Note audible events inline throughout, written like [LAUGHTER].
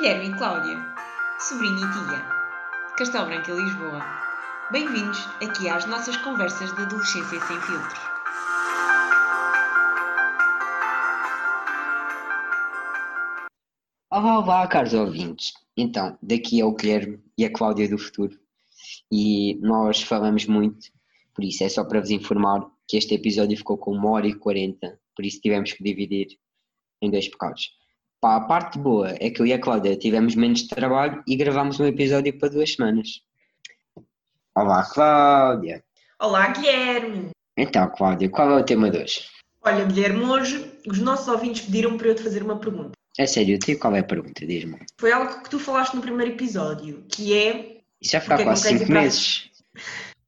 Guilherme e Cláudia, sobrinha e tia, Castelo Branco e Lisboa. Bem-vindos aqui às nossas conversas de adolescência sem filtros. Olá, caros ouvintes. Então, daqui é o Guilherme e a Cláudia do futuro. E nós falamos muito, por isso é só para vos informar que este episódio ficou com 1 hora e 40, por isso tivemos que dividir em dois pecados. Pá, a parte boa é que eu e a Cláudia tivemos menos trabalho e gravámos um episódio para duas semanas. Olá, Cláudia. Olá, Guilherme! Então, Cláudia, qual é o tema de hoje? Olha, Guilherme, hoje os nossos ouvintes pediram para eu te fazer uma pergunta. É sério, eu qual é a pergunta? Diz-me. Foi algo que tu falaste no primeiro episódio, que é. Isso já foi há quase que não queres 5 ir para- meses.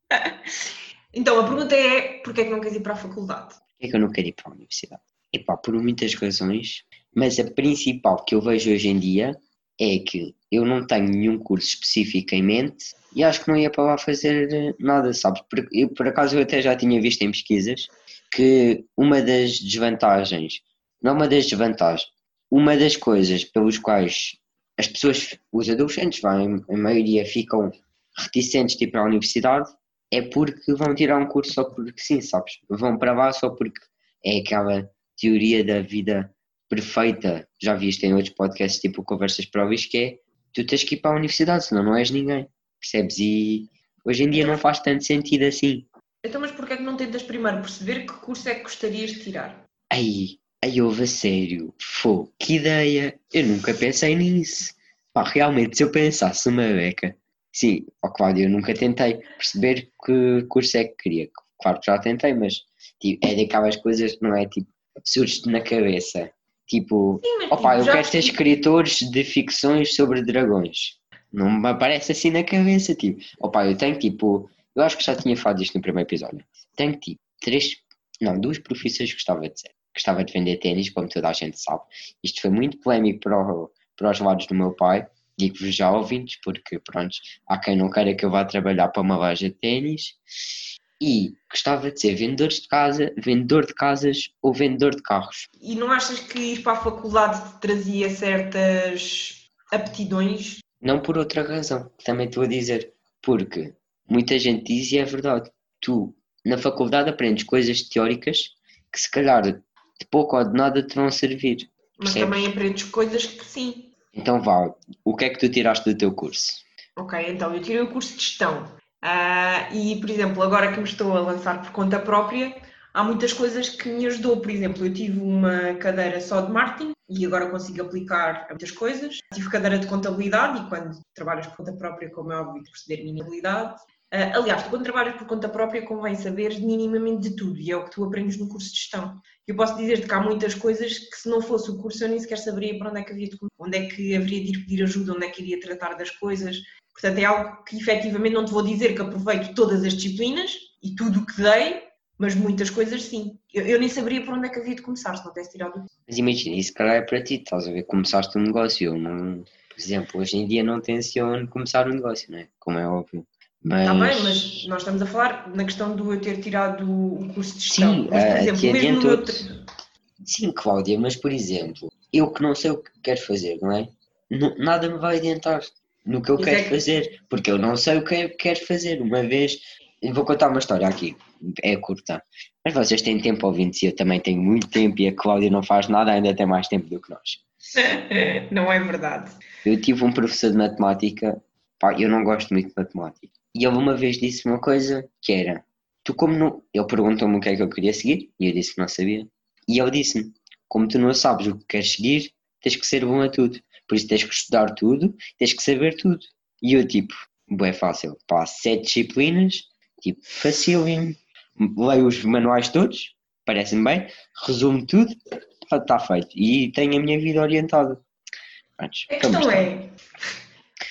[LAUGHS] Então, a pergunta é: porquê é que não queres ir para a faculdade? Porquê é que eu não quero ir para a universidade? Epá, por muitas razões, mas a principal que eu vejo hoje em dia é que eu não tenho nenhum curso específico em mente e acho que não ia para lá fazer eh, nada, sabes? Por, eu, por acaso eu até já tinha visto em pesquisas que uma das desvantagens, não uma das desvantagens, uma das coisas pelos quais as pessoas, os adolescentes, em, em maioria, ficam reticentes de ir para a universidade é porque vão tirar um curso só porque sim, sabes? Vão para lá só porque é aquela teoria da vida perfeita. Já viste em outros podcasts, tipo Conversas Próvias, que é tu tens que ir para a universidade, senão não és ninguém. Percebes? E hoje em dia não faz tanto sentido assim. Então, mas porquê é que não tentas primeiro perceber que curso é que gostarias de tirar? Aí, aí houve a sério. Fô, que ideia! Eu nunca pensei nisso. Pá, realmente, se eu pensasse numa beca, sim, ó Cláudio, eu nunca tentei perceber que curso é que queria. Claro que já tentei, mas tipo, é daquelas coisas que não é tipo, surge-te na cabeça. Tipo, Sim, opá, tipo, eu quero ser percebi- escritores de ficções sobre dragões. Não me aparece assim na cabeça, tipo, opá, eu tenho tipo, eu acho que já tinha falado disto no primeiro episódio. Tenho tipo, três, não, duas profissões que gostava de ser. Gostava de vender ténis, como toda a gente sabe. Isto foi muito polémico para, o- para os lados do meu pai. Digo-vos já ouvintes, porque pronto, há quem não queira que eu vá trabalhar para uma loja de ténis. E gostava de ser vendedor de casa, vendedor de casas ou vendedor de carros. E não achas que ir para a faculdade te trazia certas aptidões? Não por outra razão, que também estou a dizer. Porque muita gente diz e é verdade. Tu, na faculdade, aprendes coisas teóricas que se calhar de pouco ou de nada te vão servir. Mas Percebes? também aprendes coisas que sim. Então vá, o que é que tu tiraste do teu curso? Ok, então eu tirei o curso de gestão. Ah, e, por exemplo, agora que me estou a lançar por conta própria, há muitas coisas que me ajudou. Por exemplo, eu tive uma cadeira só de marketing e agora consigo aplicar muitas coisas. Tive cadeira de contabilidade e quando trabalhas por conta própria, como é óbvio, perceber minimabilidade. Ah, aliás, quando trabalhas por conta própria convém saber minimamente de tudo e é o que tu aprendes no curso de gestão. Eu posso dizer-te que há muitas coisas que se não fosse o curso eu nem sequer saberia para onde é que havia de onde é que haveria de ir pedir ajuda, onde é que iria tratar das coisas. Portanto, é algo que efetivamente não te vou dizer que aproveito todas as disciplinas e tudo o que dei, mas muitas coisas sim. Eu, eu nem saberia por onde é que havia de começar se não tivesse tirado o Mas imagina, isso calhar é para ti, estás a ver? Começaste um negócio. Não, por exemplo, hoje em dia não tenciono começar um negócio, não é? Como é óbvio. Mas, Está bem, mas nós estamos a falar na questão do eu ter tirado o curso de gestão. Sim, mas, por eh, exemplo, mesmo no meu. Sim, Cláudia, mas por exemplo, eu que não sei o que quero fazer, não é? Nada me vai adiantar no que eu Isso quero é que- fazer, porque eu não sei o que eu quero fazer. Uma vez, vou contar uma história aqui, é curta, mas vocês têm tempo ouvintes e eu também tenho muito tempo e a Cláudia não faz nada, ainda tem mais tempo do que nós. [LAUGHS] não é verdade. Eu tive um professor de matemática, pá, eu não gosto muito de matemática, e ele uma vez disse uma coisa que era: Tu, como não. Ele perguntou-me o que é que eu queria seguir, e eu disse que não sabia, e ele disse-me: Como tu não sabes o que queres seguir, tens que ser bom a tudo, por isso tens que estudar tudo, tens que saber tudo. E eu, tipo, é fácil, pá, sete disciplinas, tipo, facílimo, leio os manuais todos, parece-me bem, resumo tudo, está feito, e tenho a minha vida orientada. Prontos, A questão está. é.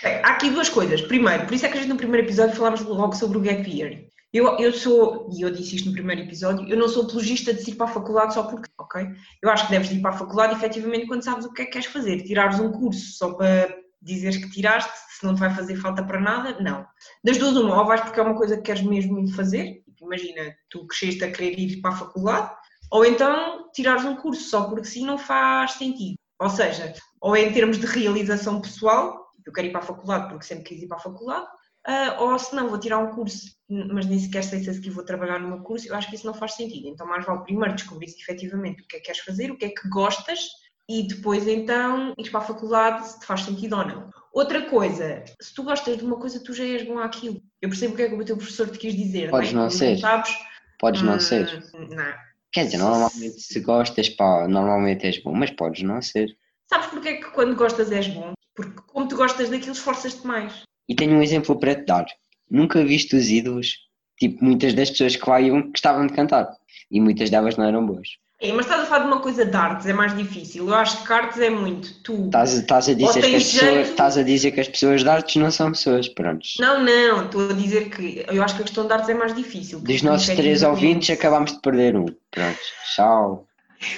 Bem, há aqui duas coisas. Primeiro, por isso é que a gente no primeiro episódio falámos logo sobre o gap year. Eu, eu sou, e eu disse isto no primeiro episódio, eu não sou apologista de ir para a faculdade só porque, ok? Eu acho que deves ir para a faculdade efetivamente quando sabes o que é que queres fazer. Tirares um curso só para dizeres que tiraste, se não te vai fazer falta para nada, não. Das duas, uma, ou vais porque é uma coisa que queres mesmo muito fazer, imagina, tu cresceste a querer ir para a faculdade, ou então tirares um curso só porque sim não faz sentido. Ou seja, ou é em termos de realização pessoal, eu quero ir para a faculdade porque sempre quis ir para a faculdade, uh, ou se não, vou tirar um curso, mas nem sequer sei se vou trabalhar num curso, eu acho que isso não faz sentido. Então, mais vale primeiro descobrir se efetivamente o que é que queres fazer, o que é que gostas, e depois então ir para a faculdade se te faz sentido ou não. Outra coisa, se tu gostas de uma coisa, tu já és bom àquilo. Eu percebo o que é que o teu professor te quis dizer. Podes não, não ser. Sabes? Podes não Hum, ser. Não. Quer dizer, normalmente se gostas, pá, normalmente és bom, mas podes não ser. Sabes porque é que quando gostas és bom? Porque como tu gostas daquilo, esforças-te mais. E tenho um exemplo para te dar. Nunca viste os ídolos? Tipo, muitas das pessoas que lá iam gostavam de cantar. E muitas delas não eram boas. É, mas estás a falar de uma coisa de artes, é mais difícil. Eu acho que artes é muito. Tu. Estás, estás, a, dizer que as pessoas, estás a dizer que as pessoas de artes não são pessoas, prontos. Não, não, estou a dizer que eu acho que a questão de artes é mais difícil. Dos nossos três ouvintes acabámos de perder um. Pronto, tchau.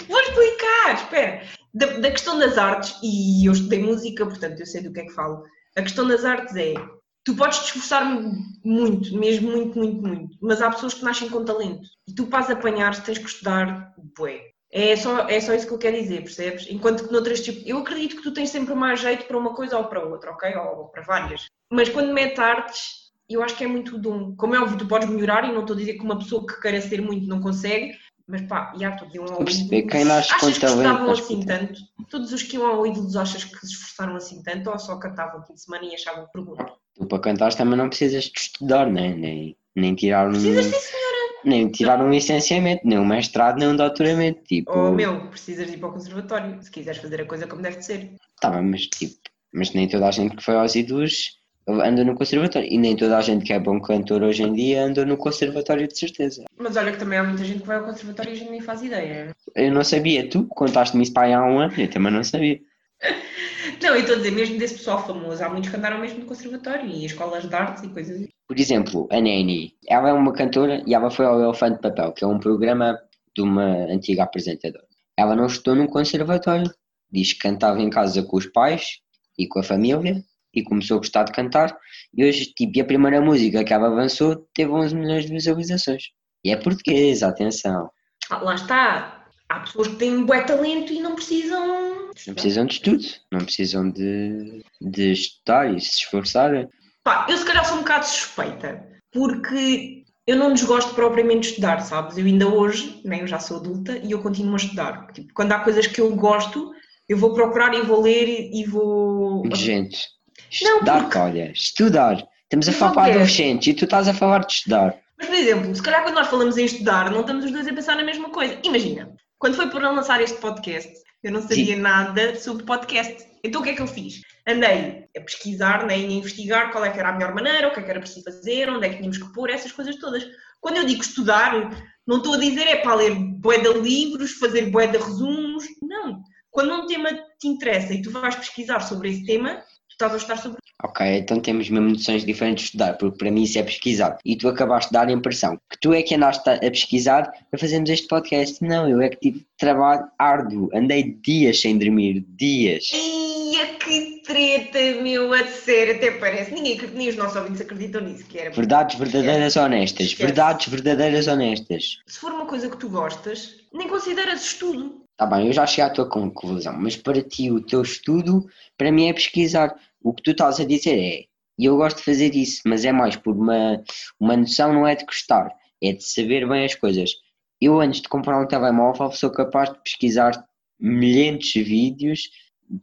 Vou explicar, espera. Da, da questão das artes, e eu estudei música, portanto eu sei do que é que falo. A questão das artes é, tu podes te esforçar muito, mesmo muito, muito, muito, mas há pessoas que nascem com talento. E tu para apanhar tens que estudar, bué. É só, é só isso que eu quero dizer, percebes? Enquanto que noutras, tipo, eu acredito que tu tens sempre mais jeito para uma coisa ou para outra, ok? Ou para várias. Mas quando mete artes, eu acho que é muito dom. Como é óbvio, tu podes melhorar e não estou a dizer que uma pessoa que queira ser muito não consegue, mas pá, já tu de um ao ídolo. quem nasce Achas que estavam assim com tanto? Todos os que iam ao ídolos achas que se esforçaram assim tanto ou só cantavam fim de semana e achavam pergunta? Tu para cantar também não precisas de estudar, né? nem, nem tirar um, Precisas sim senhora! nem tirar um licenciamento, nem um mestrado, nem um doutoramento. Tipo, Oh meu, precisas de ir para o conservatório, se quiseres fazer a coisa como deve de ser. tá bem, mas tipo, mas nem toda a gente que foi aos ídolos anda no conservatório. E nem toda a gente que é bom cantor hoje em dia anda no conservatório de certeza. Mas olha que também há muita gente que vai ao conservatório e a gente nem faz ideia. Eu não sabia, tu contaste-me isso para aí há um ano, eu também não sabia. [LAUGHS] Não, eu estou a dizer, mesmo desse pessoal famoso, há muitos que andaram mesmo no conservatório e em escolas de artes e coisas assim. Por exemplo, a Neni, ela é uma cantora e ela foi ao Elefante de Papel, que é um programa de uma antiga apresentadora. Ela não estudou num conservatório, diz que cantava em casa com os pais e com a família e começou a gostar de cantar. E hoje, tipo, e a primeira música que ela avançou teve 11 milhões de visualizações. E é portuguesa, atenção. Ah, lá está. Há pessoas que têm um bué talento e não precisam. Não precisam de estudo, não precisam de, de estudar e se esforçarem. Pá, eu se calhar sou um bocado suspeita, porque eu não desgosto propriamente de estudar, sabes? Eu ainda hoje, nem eu já sou adulta, e eu continuo a estudar. Tipo, quando há coisas que eu gosto, eu vou procurar e vou ler e vou. Gente, estudar, porque- olha, estudar. Estamos a falar para adolescentes e tu estás a falar de estudar. Mas, por exemplo, se calhar quando nós falamos em estudar, não estamos os dois a pensar na mesma coisa. Imagina, quando foi para lançar este podcast, eu não sabia nada sobre podcast. Então o que é que eu fiz? Andei a pesquisar, né, a investigar qual é que era a melhor maneira, o que é que era preciso fazer, onde é que tínhamos que pôr, essas coisas todas. Quando eu digo estudar, não estou a dizer é para ler bué de livros, fazer bué de resumos. Não. Quando um tema te interessa e tu vais pesquisar sobre esse tema, estás a estudar sobre Ok, então temos mesmo noções diferentes de estudar, porque para mim isso é pesquisar. E tu acabaste de dar a impressão que tu é que andaste a pesquisar para fazermos este podcast. Não, eu é que tive trabalho árduo. Andei dias sem dormir, dias. Ia que treta, meu, a sério, até parece. Ninguém, nem os nossos ouvintes acreditam nisso, que era. Verdades verdadeiras honestas. Esquece. Verdades verdadeiras honestas. Se for uma coisa que tu gostas, nem consideras estudo. Tá bem, eu já cheguei à tua conclusão, mas para ti o teu estudo, para mim é pesquisar. O que tu estás a dizer é, e eu gosto de fazer isso, mas é mais por uma, uma noção, não é de gostar, é de saber bem as coisas. Eu antes de comprar um telemóvel sou capaz de pesquisar milhares de vídeos,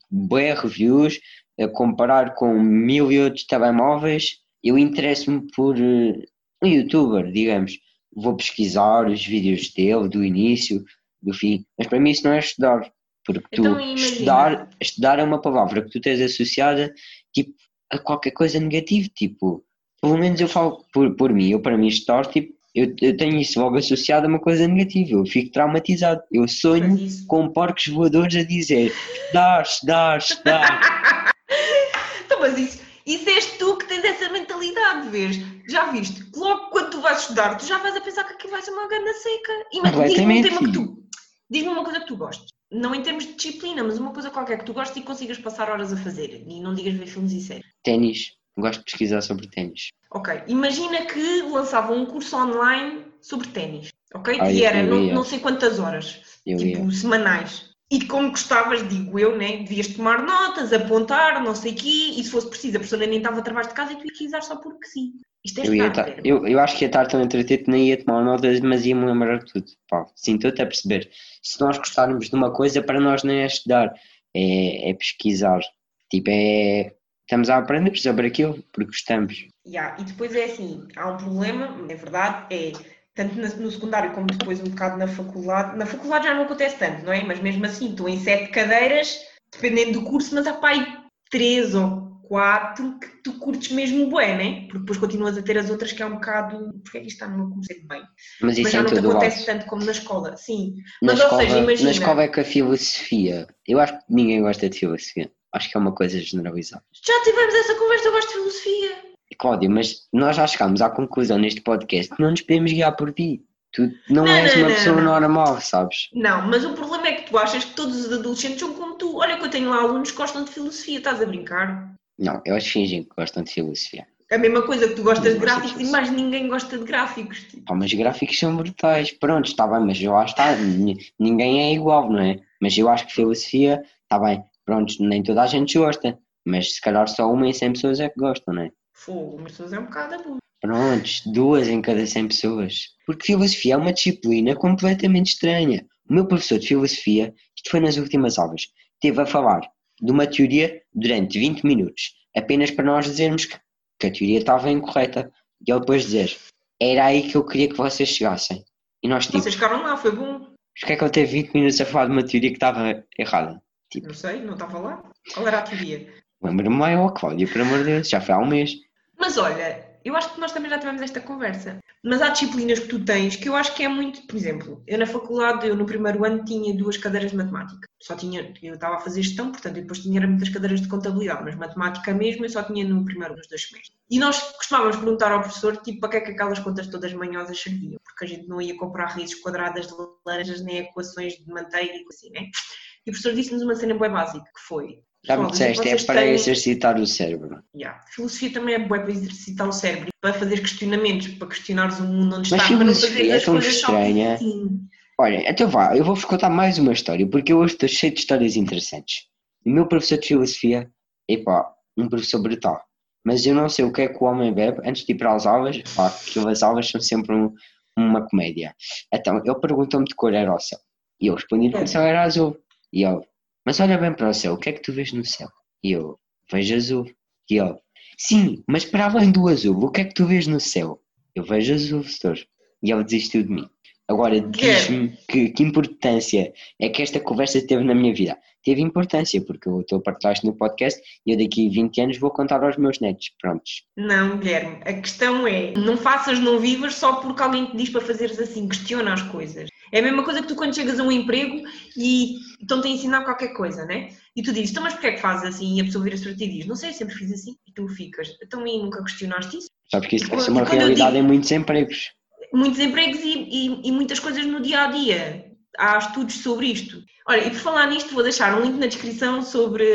bué reviews, a comparar com mil e outros telemóveis. Eu interesso-me por eh, um youtuber, digamos. Vou pesquisar os vídeos dele, do início, do fim. Mas para mim isso não é estudar. Porque tu Então, estudar, estudar é uma palavra que tu tens associada tipo, a qualquer coisa negativa. Tipo, pelo menos eu falo por, por mim, eu para mim estudar, tipo, eu, eu tenho isso logo associado a uma coisa negativa. Eu fico traumatizado. Eu sonho isso. com porcos voadores a dizer estudar, estudar, estudar. [LAUGHS] Então, mas isso, isso és tu que tens essa mentalidade, vês? Já viste? Logo quando tu vais estudar, tu já vais a pensar que aquilo vai ser uma gana seca. E mas diz-me um tema que tu. Diz-me uma coisa que tu gostes. Não em termos de disciplina, mas uma coisa qualquer que tu gostes e consigas passar horas a fazer. E não digas ver filmes e séries. ténis. Gosto de pesquisar sobre ténis. Ok, imagina que lançavam um curso online sobre ténis, ok? Ah, e era não, não sei quantas horas, Eu tipo ia. semanais. E como gostavas, digo eu, né? devias tomar notas, apontar, não sei o quê, e se fosse preciso, a professora nem estava a trabalho de casa e tu ias utilizar só porque sim. Isto é Eu, ia estar, eu, eu acho que ia estar tão entretido que nem ia tomar notas, mas ia-me lembrar de tudo. Pá, sim, estou-te a perceber. Se nós gostarmos de uma coisa, para nós nem é estudar, é, é pesquisar. Tipo, é. Estamos a aprender sobre aquilo, porque gostamos. Ya, E depois é assim, há um problema, é verdade, é tanto no secundário como depois um bocado na faculdade. Na faculdade já não acontece tanto, não é? Mas mesmo assim, estou em sete cadeiras, dependendo do curso, mas há pá, aí três ou quatro que tu curtes mesmo bué, né? Porque depois continuas a ter as outras que é um bocado. Porque é que isto está no meu curso? É bem. Mas isso Mas é já em não te acontece tanto como na escola, sim. Na Mas, ou escola, seja, imagina- na escola é que a filosofia. Eu acho que ninguém gosta de filosofia. Acho que é uma coisa generalizada. Já tivemos essa conversa, eu gosto de filosofia. Cláudia, mas nós já chegámos à conclusão neste podcast que não nos podemos guiar por ti. Tu não, Não, és não, uma não, pessoa normal, sabes? Não, mas o problema é que tu achas que todos os adolescentes são como tu. Olha que eu tenho lá alunos que gostam de filosofia, estás a brincar? Não, eles fingem que gostam de filosofia. A mesma coisa que tu gostas de Não gosto de gráficos e mais ninguém gosta de gráficos. tipo. Pá, mas gráficos são brutais. Pronto, está bem, mas lá está. ni- Ninguém é igual, não é? Mas eu acho que filosofia, está bem. Pronto, nem toda a gente gosta. Mas se calhar só uma em 100 pessoas é que gostam, não é? Fogo, mas pessoas é um bocado abuso. Prontos, duas em cada 100 pessoas. Porque filosofia é uma disciplina completamente estranha. O meu professor de filosofia, isto foi nas últimas aulas, esteve a falar de uma teoria durante 20 minutos, apenas para nós dizermos que, que a teoria estava incorreta. E ele depois dizer, era aí que eu queria que vocês chegassem. E nós tipo, Vocês ficaram lá, foi bom. porque é que ele teve 20 minutos a falar de uma teoria que estava errada? Não sei, não estava lá. Qual era a teoria? Lembro-me ó Cláudia, por amor de Deus, já foi há um mês. Mas olha, eu acho que nós também já tivemos esta conversa. Mas há disciplinas que tu tens que eu acho que é muito, por exemplo, eu na faculdade, eu no primeiro ano tinha duas cadeiras de matemática. Só tinha, eu estava a fazer gestão, portanto, depois tinha muitas cadeiras de contabilidade, mas matemática mesmo eu só tinha no primeiro dos dois semestres. E nós costumávamos perguntar ao professor, tipo, para que é que aquelas contas todas manhosas serviam? Porque a gente não ia comprar raízes quadradas de laranjas nem equações de manteiga e assim, né? E o professor disse-nos uma cena bem básica, que foi... Já me "Pessoal, disseste, é para têm- exercitar o cérebro. Yeah. Filosofia também é boa para exercitar o cérebro, para fazer questionamentos, para questionares o mundo onde Mas estás, para não fazer é as tão coisas estranha. Olha, então vá, eu vou-vos contar mais uma história, porque eu hoje estou cheio de histórias interessantes. O meu professor de filosofia, epá, um professor brutal. Mas eu não sei o que é que o homem bebe antes de ir para as aulas, pá, que as aulas são sempre um- uma comédia. Então, ele perguntou-me de cor era o céu. E eu respondi que o céu era azul. E ele, mas olha bem para o céu, o que é que tu vês no céu? E eu, vejo azul. E ele, sim, mas para além do azul, o que é que tu vês no céu? Eu vejo azul, setor. E ele desistiu de mim. Agora, diz-me que, que importância é que esta conversa teve na minha vida. Teve importância, porque eu estou a partilhar isto no podcast e eu daqui a 20 anos vou contar aos meus netos. Prontos. Não, Guilherme, a questão é, não faças, não vivas só porque alguém te diz para fazeres assim, questiona as coisas. É a mesma coisa que tu quando chegas a um emprego e estão-te a ensinar qualquer coisa, né? E tu dizes, então mas porquê é que fazes assim? E a pessoa vira-se para ti e diz, não sei, sempre fiz assim. E tu ficas, então e nunca questionaste isso? Sabes que isso vai ser uma realidade digo- em muitos empregos. muitos empregos e, e- e muitas coisas no dia a dia. Há estudos sobre isto. Olha, e por falar nisto, vou deixar um link na descrição sobre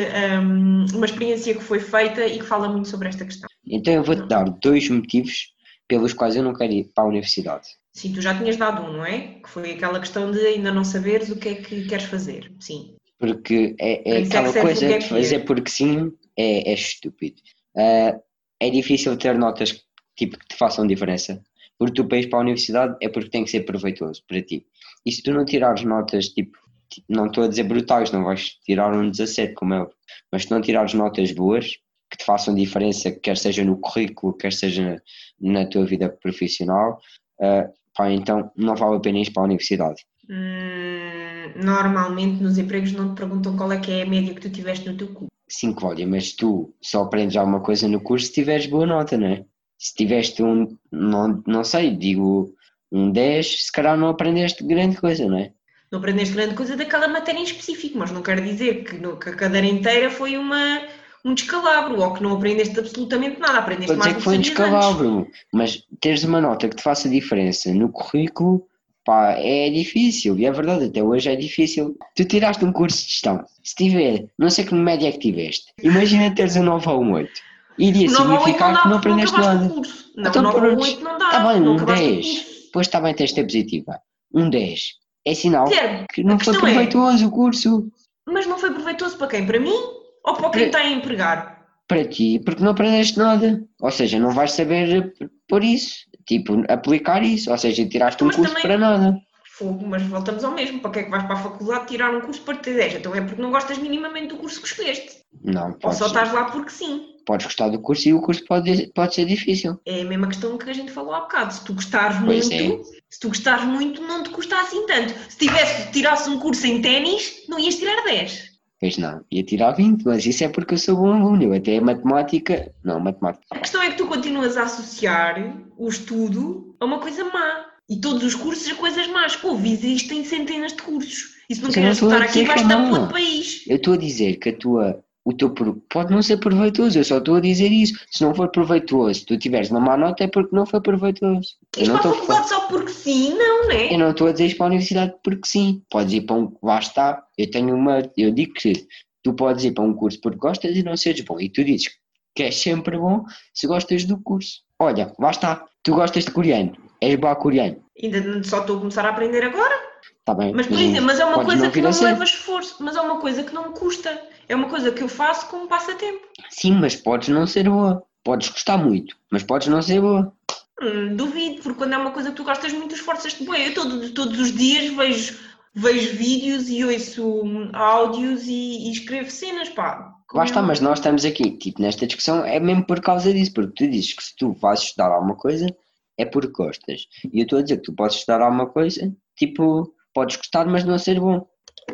hum, uma experiência que foi feita e que fala muito sobre esta questão. Então eu vou-te dar dois motivos pelos quais eu não quero ir para a universidade. Sim, tu já tinhas dado um, não é? Que foi aquela questão de ainda não saberes o que é que queres fazer. Sim. Porque é, é é que aquela o coisa de fazer year. porque sim é, é estúpido. Ah, é difícil ter notas tipo, que te façam diferença. Porque tu para para a universidade é porque tem que ser proveitoso para ti. E se tu não tirares notas, tipo, não estou a dizer brutais, não vais tirar um 17 como é, óbvio, mas se não tirares notas boas que te façam diferença, quer seja no currículo, quer seja na tua vida profissional, ah, pá, então não vale a pena ir para a universidade. Hum, normalmente nos empregos não te perguntam qual é que é a média que tu tiveste no teu curso. Sim, Cláudia, mas tu só aprendes alguma coisa no curso se tiveres boa nota, não é? Se tiveste um, não, não sei, digo um 10, se calhar não aprendeste grande coisa, não é? Não aprendeste grande coisa daquela matéria em específico, mas não quer dizer que, no- que a cadeira inteira foi uma, um descalabro ou que não aprendeste absolutamente nada. Aprendeste Pode mais do que foi um sabias antes. descalabro, mas teres uma nota que te faça diferença no currículo, pá, é difícil, e é verdade, até hoje é difícil. Tu tiraste um curso de gestão, se tiver, não sei que média é que tiveste, imagina teres um 9 ou um 8, iria significar que dá não aprendeste nada. curso. Não, Então, 9 ou pronto. 8 não dá. Tá bem, não um acabaste o 10. Depois está bem tens de ter positiva. Um 10 É sinal Guilherme, que não foi é- proveitoso o curso mas não foi proveitoso para quem? Para mim? Ou para quem está a empregar? para ti, porque não aprendeste nada. Ou seja, não vais saber por isso, tipo, aplicar isso. Ou seja, tiraste um Mas curso também- para nada. Fogo, mas voltamos ao mesmo. Para que é que vais para a faculdade tirar um curso para ter 10? Então é porque não gostas minimamente do curso que escolheste. Não, Ou podes, só estás lá porque sim. Podes gostar do curso e o curso pode, pode ser difícil. É a mesma questão que a gente falou há bocado. Se tu gostares Pois muito, se tu gostares muito, não te custa assim tanto. Se tivesse, tirasse um curso em ténis, não ias tirar 10. Pois não, ia tirar 20, mas isso é porque eu sou bom aluno. Eu até matemática. Não, matemática. A questão é que tu continuas a associar o estudo a uma coisa má. E todos os cursos a coisas más. Ouve, existem centenas de cursos. E se não queres estudar aqui, dizer vais estar para outro país. Eu estou a dizer que a tua, o teu pode não ser proveitoso, eu só estou a dizer isso. Se não for proveitoso, se tu tiveres uma má nota é porque não foi proveitoso. Isto não para a faculdade só porque sim, não, né? Eu não estou a dizer isto para a universidade porque sim. Podes ir para um. Lá está. Eu tenho uma. Eu digo que tu podes ir para um curso porque gostas e não seres bom. E tu dizes que és sempre bom se gostas do curso. Olha, lá está. Tu gostas de coreano. És bom a coreano. Ainda só estou a começar a aprender agora. Está bem. Mas, por exemplo, mas é uma coisa que não leva esforço. Mas é uma coisa que não custa. É uma coisa que eu faço como passatempo. Sim, mas podes não ser boa. Podes gostar muito, mas podes não ser boa. Hum, duvido, porque quando é uma coisa que tu gostas muito, esforças-te bem. Eu todo- todos os dias vejo, vejo vídeos e ouço hum, áudios e, e escrevo cenas, pá. Lá está, é- mas nós estamos aqui, tipo, nesta discussão é mesmo por causa disso, porque tu dizes que se tu vais estudar alguma coisa é porque gostas. E eu estou a dizer que tu podes estudar alguma coisa, tipo, podes gostar, mas não ser bom.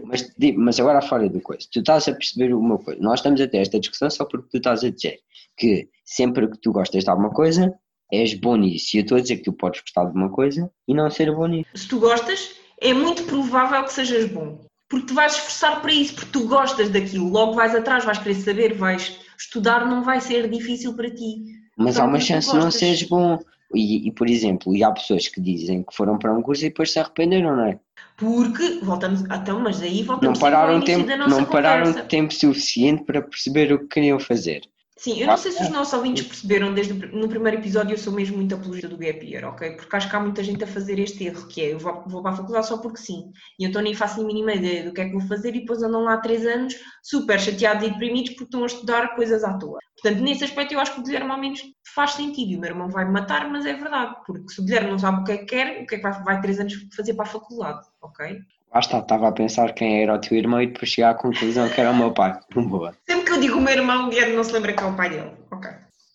Mas, mas agora fora do coisa, tu estás a perceber uma coisa, nós estamos a ter esta discussão só porque tu estás a dizer que sempre que tu gostas de alguma coisa, és bom nisso. E eu estou a dizer que tu podes gostar de uma coisa e não ser bom nisso. Se tu gostas, é muito provável que sejas bom. Porque te vais esforçar para isso, porque tu gostas daquilo. Logo vais atrás, vais querer saber, vais estudar, não vai ser difícil para ti. Mas Só há uma porque tu chance de não seres bom. E, e, por exemplo, e há pessoas que dizem que foram para um curso e depois se arrependeram, não é? Porque, voltamos, então, mas aí não voltamos ao pararam, início tempo, da nossa não pararam conversa. tempo suficiente para perceber o que queriam fazer. Sim, eu não sei se os nossos ouvintes perceberam desde no primeiro episódio eu sou mesmo muito apologista do gap year, ok? Porque acho que há muita gente a fazer este erro, que é eu vou, vou para a faculdade só porque sim. E então nem faço a mínima ideia do que é que vou fazer e depois andam lá três anos super chateados e deprimidos porque estão a estudar coisas à toa. Portanto, nesse aspecto eu acho que o Guilherme ao menos faz sentido. E o meu irmão vai me matar, mas é verdade. Porque se o Guilherme não sabe o que é que quer, o que é que vai, vai três anos fazer para a faculdade, ok? Lá está, estava a pensar quem era o teu irmão e depois chegar à conclusão que era o meu pai. [LAUGHS] Boa. Sempre que eu digo o meu irmão, o Guilherme não se lembra que é o pai dele, ok?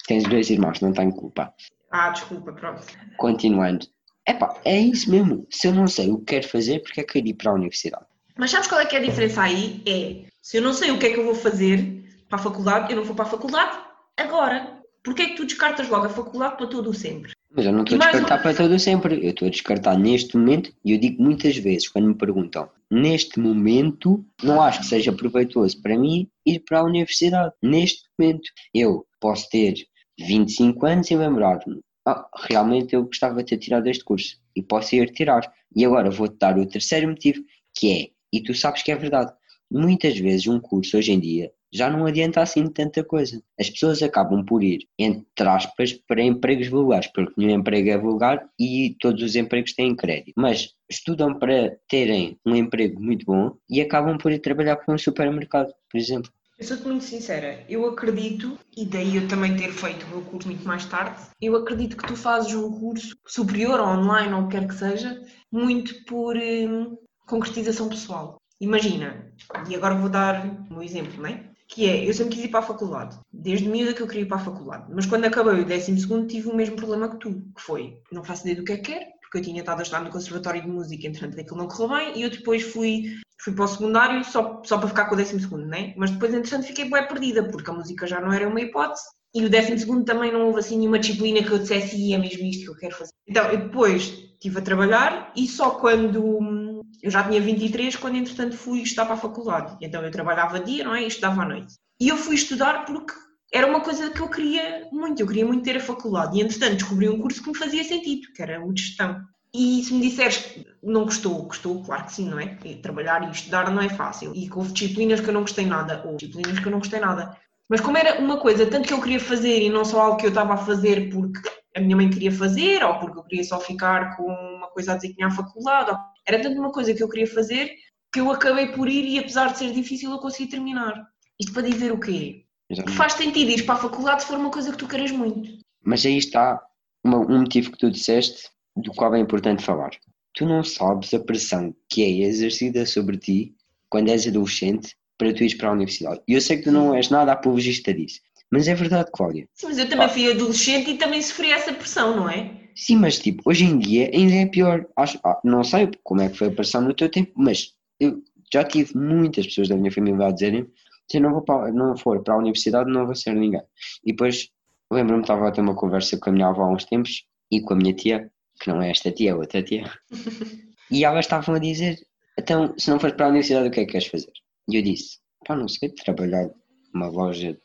Tens dois irmãos, não tenho culpa. Ah, desculpa, pronto. Continuando. Epá, é isso mesmo. Se eu não sei o que quero fazer, porque é que eu ir para a universidade? Mas sabes qual é que é a diferença aí? É, se eu não sei o que é que eu vou fazer para a faculdade, eu não vou para a faculdade agora. Porquê é que tu descartas logo a faculdade para todo o sempre? Mas eu não estou a descartar para todo sempre. Eu estou a descartar neste momento, e eu digo muitas vezes, quando me perguntam, neste momento, não acho que seja proveitoso para mim ir para a universidade. Neste momento, eu posso ter 25 anos e lembrar-me, ah, realmente eu gostava de ter tirado este curso, e posso ir tirar. E agora vou-te dar o terceiro motivo, que é, e tu sabes que é verdade, muitas vezes um curso hoje em dia já não adianta assim tanta coisa. As pessoas acabam por ir, entre aspas, para empregos vulgares, porque nenhum emprego é vulgar e todos os empregos têm crédito. Mas estudam para terem um emprego muito bom e acabam por ir trabalhar para um supermercado, por exemplo. Eu sou-te muito sincera, eu acredito, e daí eu também ter feito o meu curso muito mais tarde, eu acredito que tu fazes um curso superior, ou online, ou o que quer que seja, muito por hum, concretização pessoal. Imagina, e agora vou dar um exemplo, não é? Que é, eu sempre quis ir para a faculdade, desde miúda que eu queria ir para a faculdade, mas quando acabei o décimo segundo tive o mesmo problema que tu, que foi, não faço ideia do que é que quero, porque eu tinha estado a estudar no Conservatório de Música, entretanto aquilo não correu bem, e eu depois fui fui para o secundário só, só para ficar com o décimo segundo, né? Mas depois, entretanto, fiquei bem perdida, porque a música já não era uma hipótese e o décimo segundo também não houve assim nenhuma disciplina que eu dissesse e é mesmo isto que eu quero fazer. Então, eu depois estive a trabalhar e só quando hum, eu já tinha 23, quando entretanto fui estudar para a faculdade. Então eu trabalhava dia, não é? E estudava à noite. E eu fui estudar porque era uma coisa que eu queria muito, eu queria muito ter a faculdade. E entretanto descobri um curso que me fazia sentido, que era o de gestão. E se me disseres que não gostou, gostou, claro que sim, não é? E trabalhar e estudar não é fácil. E houve disciplinas que eu não gostei nada, ou disciplinas que eu não gostei nada. Mas como era uma coisa tanto que eu queria fazer e não só algo que eu estava a fazer porque a minha mãe queria fazer, ou porque eu queria só ficar com uma coisa a dizer que tinha a faculdade, ou Era tanto uma coisa que eu queria fazer que eu acabei por ir e apesar de ser difícil eu consegui terminar. Isto para dizer o quê? Que faz sentido ir para a faculdade se for uma coisa que tu queres muito. Mas aí está uma, um motivo que tu disseste do qual é importante falar. Tu não sabes a pressão que é exercida sobre ti quando és adolescente para tu ires para a universidade. E eu sei que tu não és nada apologista disso, mas é verdade, Cláudia. Sim, mas eu também fui adolescente e também sofri essa pressão, não é? Sim, mas tipo, hoje em dia ainda é pior. Acho, ah, não sei como é que foi a pressão no teu tempo, mas eu já tive muitas pessoas da minha família a dizerem se eu não, vou para, não for para a universidade não vou ser ninguém. E depois lembro-me estava a ter uma conversa com a minha avó há uns tempos e com a minha tia, que não é esta tia, é outra tia, [LAUGHS] e elas estavam a dizer, então se não fores para a universidade o que é que queres fazer? E eu disse, pá não sei, trabalhar numa loja de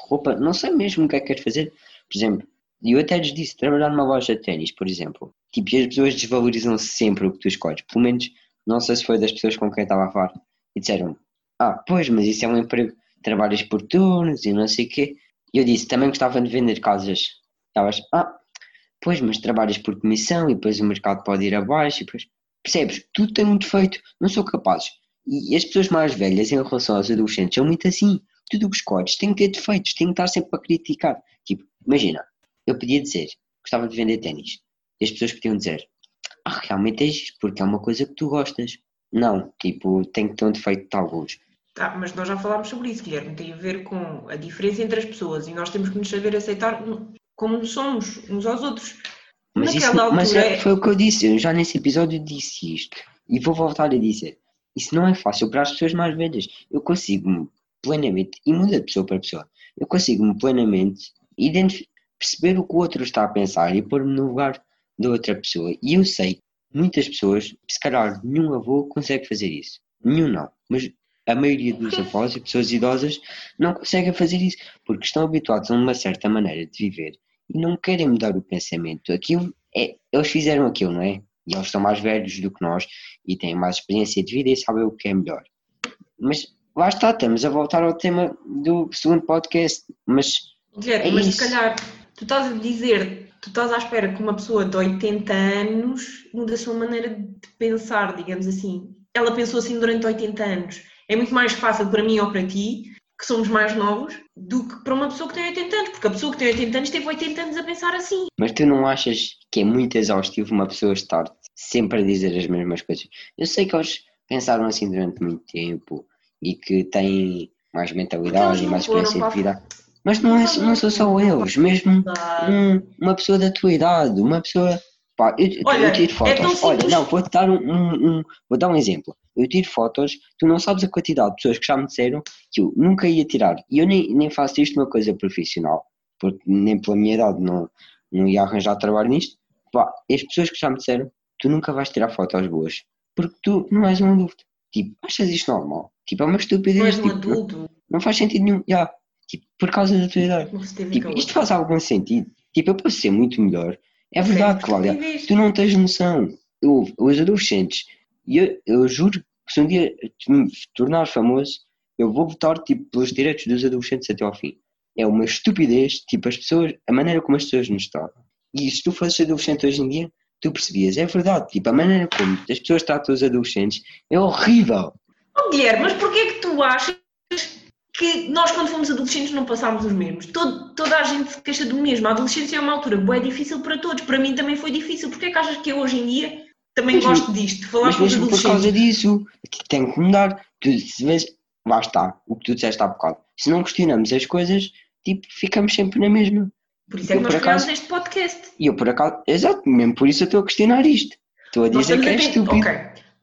roupa, não sei mesmo o que é que queres fazer. Por exemplo, e eu até lhes disse, trabalhar numa loja de ténis, por exemplo. Tipo, e as pessoas desvalorizam sempre o que tu escolhes. Pelo menos, não sei se foi das pessoas com quem estava a falar. E disseram, ah, pois, mas isso é um emprego, trabalhas por turnos e não sei o quê. E eu disse, também gostava de vender casas. Elas, ah, pois, mas trabalhas por comissão e depois o mercado pode ir abaixo e depois... Percebes? Tudo tem um defeito, não sou capaz. E as pessoas mais velhas em relação aos adolescentes são muito assim. Tudo o que escolhes tem que ter defeitos, tem que estar sempre a criticar. Tipo, imagina, eu podia dizer, gostava de vender ténis. E as pessoas podiam dizer, ah, realmente é isto, porque é uma coisa que tu gostas. Não, tipo, tem que ter um defeito de alguns. Ah, mas nós já falámos sobre isso, Guilherme. Tem a ver com a diferença entre as pessoas e nós temos que nos saber aceitar como somos uns aos outros. Mas, isso, mas é, foi o que eu disse, eu já nesse episódio disse isto. E vou voltar a dizer. Isso não é fácil para as pessoas mais velhas. Eu consigo-me plenamente, e muda de pessoa para pessoa, eu consigo-me plenamente perceber o que o outro está a pensar e pôr-me no lugar da outra pessoa. E eu sei, muitas pessoas, se calhar nenhum avô consegue fazer isso. Nenhum não. Mas a maioria dos avós e pessoas idosas não conseguem fazer isso porque estão habituados a uma certa maneira de viver e não querem mudar o pensamento. Aquilo é, eles fizeram aquilo, não é? E eles são mais velhos do que nós e têm mais experiência de vida e sabem o que é melhor. Mas lá está, estamos a voltar ao tema do segundo podcast. Mas, Guilherme, é mas isso. se calhar tu estás a dizer, tu estás à espera que uma pessoa de 80 anos mude a sua maneira de pensar, digamos assim. Ela pensou assim durante 80 anos é muito mais fácil para mim ou para ti, que somos mais novos, do que para uma pessoa que tem 80 anos, porque a pessoa que tem 80 anos teve 80 anos a pensar assim. Mas tu não achas que é muito exaustivo uma pessoa estar sempre a dizer as mesmas coisas? Eu sei que eles pensaram assim durante muito tempo e que têm mais mentalidade e mais experiência de vida. Mas não, é, não são só eles, mesmo um, uma pessoa da tua idade, uma pessoa. Pá, eu, Olha, eu tiro é fotos. É Olha, não, vou-te dar um, um, um, vou dar um exemplo eu tiro fotos, tu não sabes a quantidade de pessoas que já me disseram que eu nunca ia tirar. E eu nem, nem faço isto uma coisa profissional, porque nem pela minha idade não, não ia arranjar trabalho nisto. Pá, as pessoas que já me disseram, tu nunca vais tirar fotos boas, porque tu não és um adulto. Tipo, achas isto normal? Tipo, é uma estupidez. Não um tipo, adulto. Não, faz sentido nenhum. Yeah, tipo, por causa da tua idade. Tipo, isto faz algum sentido. Tipo, eu posso ser muito melhor. É verdade, Cláudia. Tu não tens noção. Eu, os adolescentes e eu, eu juro que se um dia me tornar famoso, eu vou votar tipo, pelos direitos dos adolescentes até ao fim. É uma estupidez, tipo, as pessoas, a maneira como as pessoas nos tratam. E se tu fosses adolescente hoje em dia, tu percebias, é verdade, tipo, a maneira como as pessoas tratam os adolescentes é horrível. Oh, Guilherme, mas porquê que tu achas que nós quando fomos adolescentes não passámos os mesmos? Todo, toda a gente se queixa do mesmo. A adolescência é uma altura é difícil para todos. Para mim também foi difícil. Porquê que achas que eu hoje em dia também mas, gosto disto, falar mas com mesmo por causa disso, tem que mudar. Tu, se vês, lá está, o que tu disseste há bocado. Se não questionamos as coisas, tipo, ficamos sempre na mesma. Por isso é que nós criámos este podcast. E eu por acaso, exato, mesmo por isso eu estou a questionar isto. Estou a dizer que é estúpido. Ok,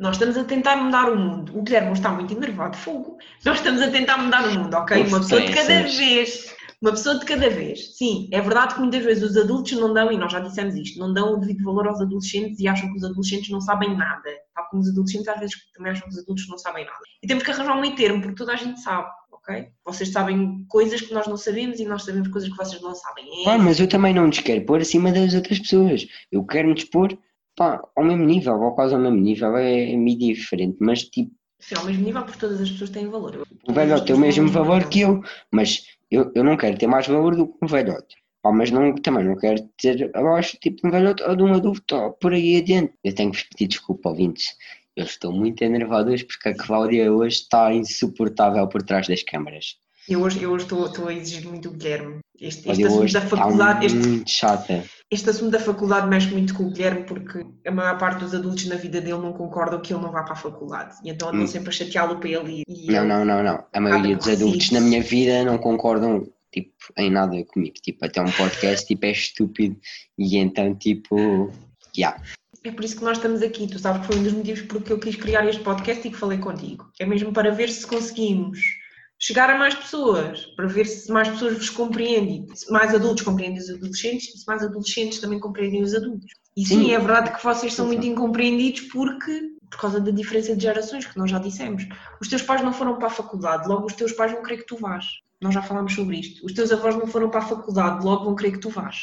nós estamos a tentar mudar o mundo. O Guilherme está muito enervado, fogo. Nós estamos a tentar mudar o mundo, ok? Uma pessoa de cada vez. Uma pessoa de cada vez. Sim, é verdade que muitas vezes os adultos não dão, e nós já dissemos isto, não dão o devido valor aos adolescentes e acham que os adolescentes não sabem nada. Tal como os adolescentes às vezes também acham que os adultos não sabem nada. E temos que arranjar um meio termo, porque toda a gente sabe, ok? Vocês sabem coisas que nós não sabemos e nós sabemos coisas que vocês não sabem. É... Ah, mas eu também não nos quero pôr acima das outras pessoas. Eu quero nos pôr pá, ao mesmo nível, ou quase ao mesmo nível. É, é meio diferente, mas tipo. Sim, ao mesmo nível, porque todas as pessoas têm valor. O velho tem o mesmo valor que eu, mas eu, eu não quero ter mais valor do que um velhote. Pá, mas não, também não quero ter abaixo tipo um velhote ou de um adulto ou por aí adiante. Eu tenho que pedir desculpa, ouvintes. Eu estou muito enervado hoje porque a Cláudia hoje está insuportável por trás das câmaras. Eu hoje, eu hoje estou, estou a exigir muito o Guilherme. Este, este assunto da faculdade, está este, muito chata. este assunto da faculdade mexe muito com o Guilherme porque a maior parte dos adultos na vida dele não concordam que ele não vá para a faculdade. E então andam Hum. sempre a chateá-lo para ele. E Não, não, não, não. A maioria dos adultos na minha vida não concordam tipo, em nada comigo. Tipo, até um podcast tipo, é estúpido e então tipo. Yeah. É por isso que nós estamos aqui. Tu sabes que foi um dos motivos porque eu quis criar este podcast e que falei contigo. É mesmo para ver se conseguimos chegar a mais pessoas, para ver se mais pessoas vos compreendem, se mais adultos compreendem os adolescentes e se mais adolescentes também compreendem os adultos. E sim, Sim. é verdade que vocês são Sim, muito sim. incompreendidos porque, por causa da diferença de gerações, que nós já dissemos. Os teus pais não foram para a faculdade, logo os teus pais vão querer que tu vás. Nós já falámos sobre isto. Os teus avós não foram para a faculdade, logo vão querer que tu vás.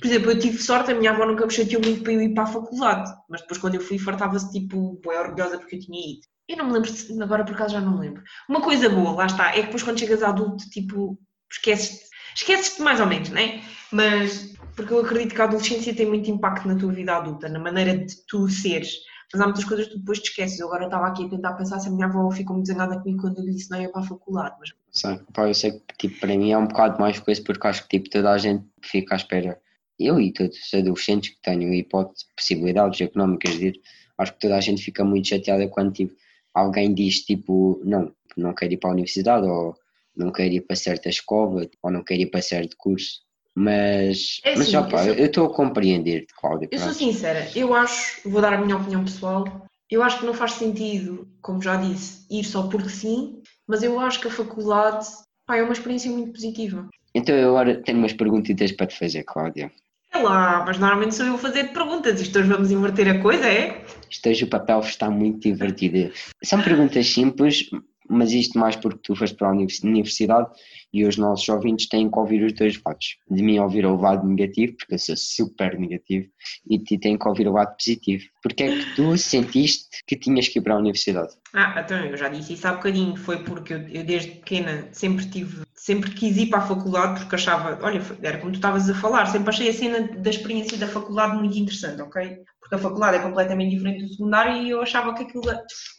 Por exemplo, eu tive sorte, a minha avó nunca me chateou muito para eu ir para a faculdade, mas depois quando eu fui fartava-se tipo, bem orgulhosa porque eu tinha ido. Eu não me lembro, agora por acaso já não me lembro. Uma coisa boa, lá está, é que depois quando chegas adulto, tipo, esqueces-te, esqueces-te mais ou menos, né? Mas, porque eu acredito que a adolescência tem muito impacto na tua vida adulta, na maneira de tu seres. Mas há muitas coisas que tu depois te esqueces. Eu agora estava aqui a tentar pensar se a minha avó ficou muito zangada comigo quando eu disse não ia para a faculdade, mas Sei, pá, eu sei que tipo, para mim é um bocado mais coisa porque acho que tipo, toda a gente fica à espera. Eu e todos os adolescentes que tenham hipótese, possibilidades económicas de ir, acho que toda a gente fica muito chateada quando tipo, alguém diz tipo, não, não quero ir para a universidade ou não quero ir para certa escola ou não quero ir para certo curso. Mas, É mas assim, pá, eu estou a compreender, Cláudia. Eu sou sincera, eu acho, vou dar a minha opinião pessoal, eu acho que não faz sentido, como já disse, ir só porque sim, mas eu acho que a faculdade pá, é uma experiência muito positiva. Então eu agora tenho umas perguntitas para te fazer, Cláudia. Lá, mas normalmente sou eu a fazer perguntas, isto hoje vamos inverter a coisa, é? Isto hoje o papel está muito divertido. São perguntas simples, mas isto mais porque tu foste para a univers- universidade e os nossos ouvintes têm que ouvir os dois lados. De mim ouvir o lado negativo, porque eu sou super negativo, e de ti têm que ouvir o lado positivo. Porque é que tu sentiste que tinhas que ir para a universidade? Ah, então eu já disse isso há bocadinho, foi porque eu, eu desde pequena sempre tive, sempre quis ir para a faculdade porque achava, olha, era como tu estavas a falar, sempre achei a cena da experiência da faculdade muito interessante, ok? Porque a faculdade é completamente diferente do secundário e eu achava que aquilo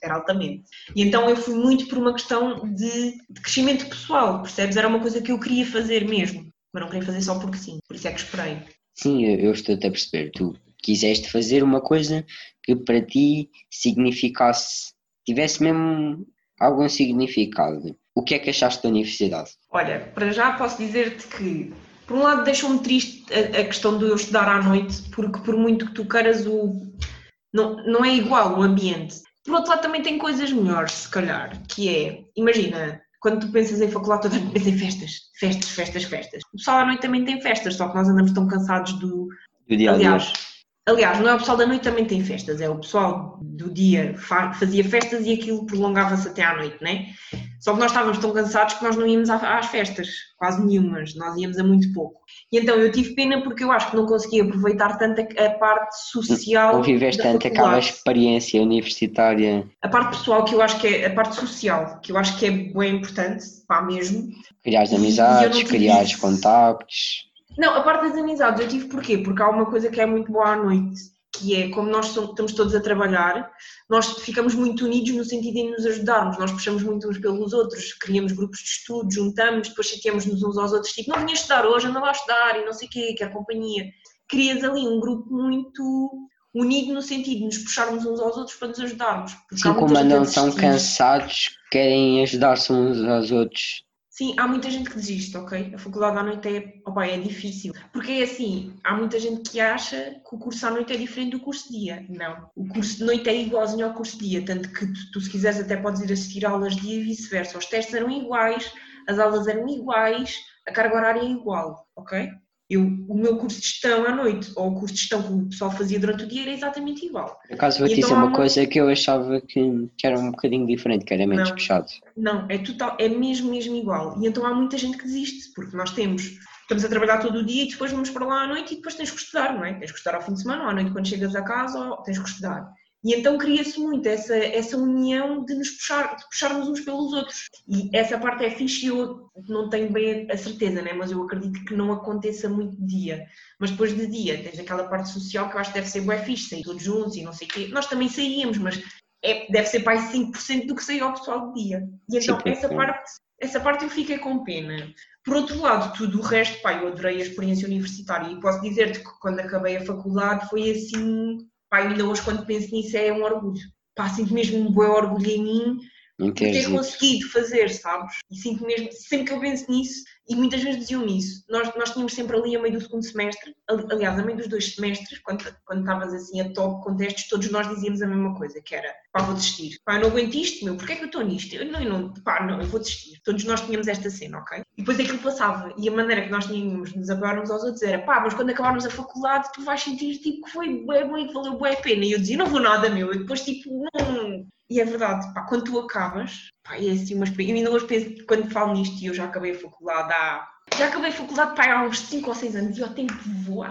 era altamente. E então eu fui muito por uma questão de, de crescimento pessoal, percebes? Era uma coisa que eu queria fazer mesmo, mas não queria fazer só porque sim, por isso é que esperei. Sim, eu, eu estou-te a perceber. Tu quiseste fazer uma coisa que para ti significasse, tivesse mesmo algum significado. O que é que achaste da universidade? Olha, para já posso dizer-te que, por um lado, deixou-me triste a, a questão de eu estudar à noite, porque por muito que tu queiras, o, não, não é igual o ambiente. Por outro lado, também tem coisas melhores, se calhar, que é, imagina, quando tu pensas em faculdade, toda a gente pensa em festas, festas, festas, festas. O pessoal à noite também tem festas, só que nós andamos tão cansados do, Do dia a dia? Aliás, aliás, não é o pessoal da noite também tem festas, é o pessoal do dia fa- fazia festas e aquilo prolongava-se até à noite, né? Só que nós estávamos tão cansados que nós não íamos às festas, quase nenhumas, nós íamos a muito pouco. E então eu tive pena porque eu acho que não consegui aproveitar tanto a, parte social. Não viveste tanto aquela experiência universitária, A parte pessoal que eu acho que é a parte social, que eu acho que é bem importante, pá, mesmo. criares não amizades, criares isso. contactos. Não, a parte das amizades eu tive porquê? Porque há uma coisa que é muito boa à noite, que é como nós estamos todos a trabalhar, nós ficamos muito unidos no sentido de nos ajudarmos, nós puxamos muito uns pelos outros, criamos grupos de estudo, juntamos, depois chateamos-nos uns aos outros, tipo, não vinha estudar hoje, anda lá a estudar e não sei o quê, quer companhia. Crias ali um grupo muito unido no sentido de nos puxarmos uns aos outros para nos ajudarmos. Sim, como andam tão desistir. cansados, querem ajudar-se uns aos outros. Sim, há muita gente que desiste, ok? A faculdade à noite é, opa, é difícil. Porque é assim, há muita gente que acha que o curso à noite é diferente do curso de dia. Não. O curso de noite é igualzinho ao curso de dia, tanto que tu, tu, se quiseres até podes ir assistir aulas de dia e vice-versa. Os testes eram iguais, as aulas eram iguais, a carga horária é igual, ok? Eu, o meu curso de gestão à noite, ou o curso de gestão que o pessoal fazia durante o dia era exatamente igual. Por acaso vou E te dizer então há uma uma- coisa que eu achava que, que era um bocadinho diferente, que era menos Não. puxado. Não, é total, é mesmo, mesmo igual. E então há muita gente que desiste, porque nós temos, estamos a trabalhar todo o dia e depois vamos para lá à noite e depois tens que estudar, não é? Tens que estudar ao fim de semana ou à noite quando chegas a casa, ou tens que estudar. E então cria-se muito essa, essa união de nos puxar, de puxarmos uns pelos outros. E essa parte é fixe e eu não tenho bem a certeza, né? mas eu acredito que não aconteça muito de dia. Mas depois de dia tens aquela parte social que eu acho que deve ser bué fixe, sair todos juntos e não sei o quê. Nós também saíamos, mas é, deve ser mais 5% do que saiu ao pessoal do dia. E então, essa parte, essa parte eu fiquei com pena. Por outro lado, tudo o resto, pá, eu adorei a experiência universitária e posso dizer-te que quando acabei a faculdade foi assim, pá, ainda hoje quando penso nisso é um orgulho. Pá, sinto mesmo um bom orgulho em mim por ter conseguido fazer, sabes? E sinto mesmo, sempre que eu penso nisso, e muitas vezes diziam-me isso, nós, nós tínhamos sempre ali a meio do segundo semestre, aliás, a meio dos dois semestres, quando, quando estavas assim a top com testes, todos nós dizíamos a mesma coisa, que era, pá, vou desistir. Pá, eu não aguento isto, meu, porquê é que eu estou nisto? Eu não, eu não, pá, não, eu vou desistir. Todos nós tínhamos esta cena, ok? E depois aquilo passava, e a maneira que nós tínhamos de nos apoiarmos aos outros era, pá, mas quando acabarmos a faculdade tu vais sentir, tipo, que foi bom e que valeu bué a pena. E eu dizia, não vou nada, meu, e depois, tipo, não e é verdade, pá, quando tu acabas, pá, é assim uma experiência. Eu ainda hoje penso, quando falo nisto, e eu já acabei a faculdade há. Já acabei a faculdade pá, há uns 5 ou 6 anos e o tempo voa.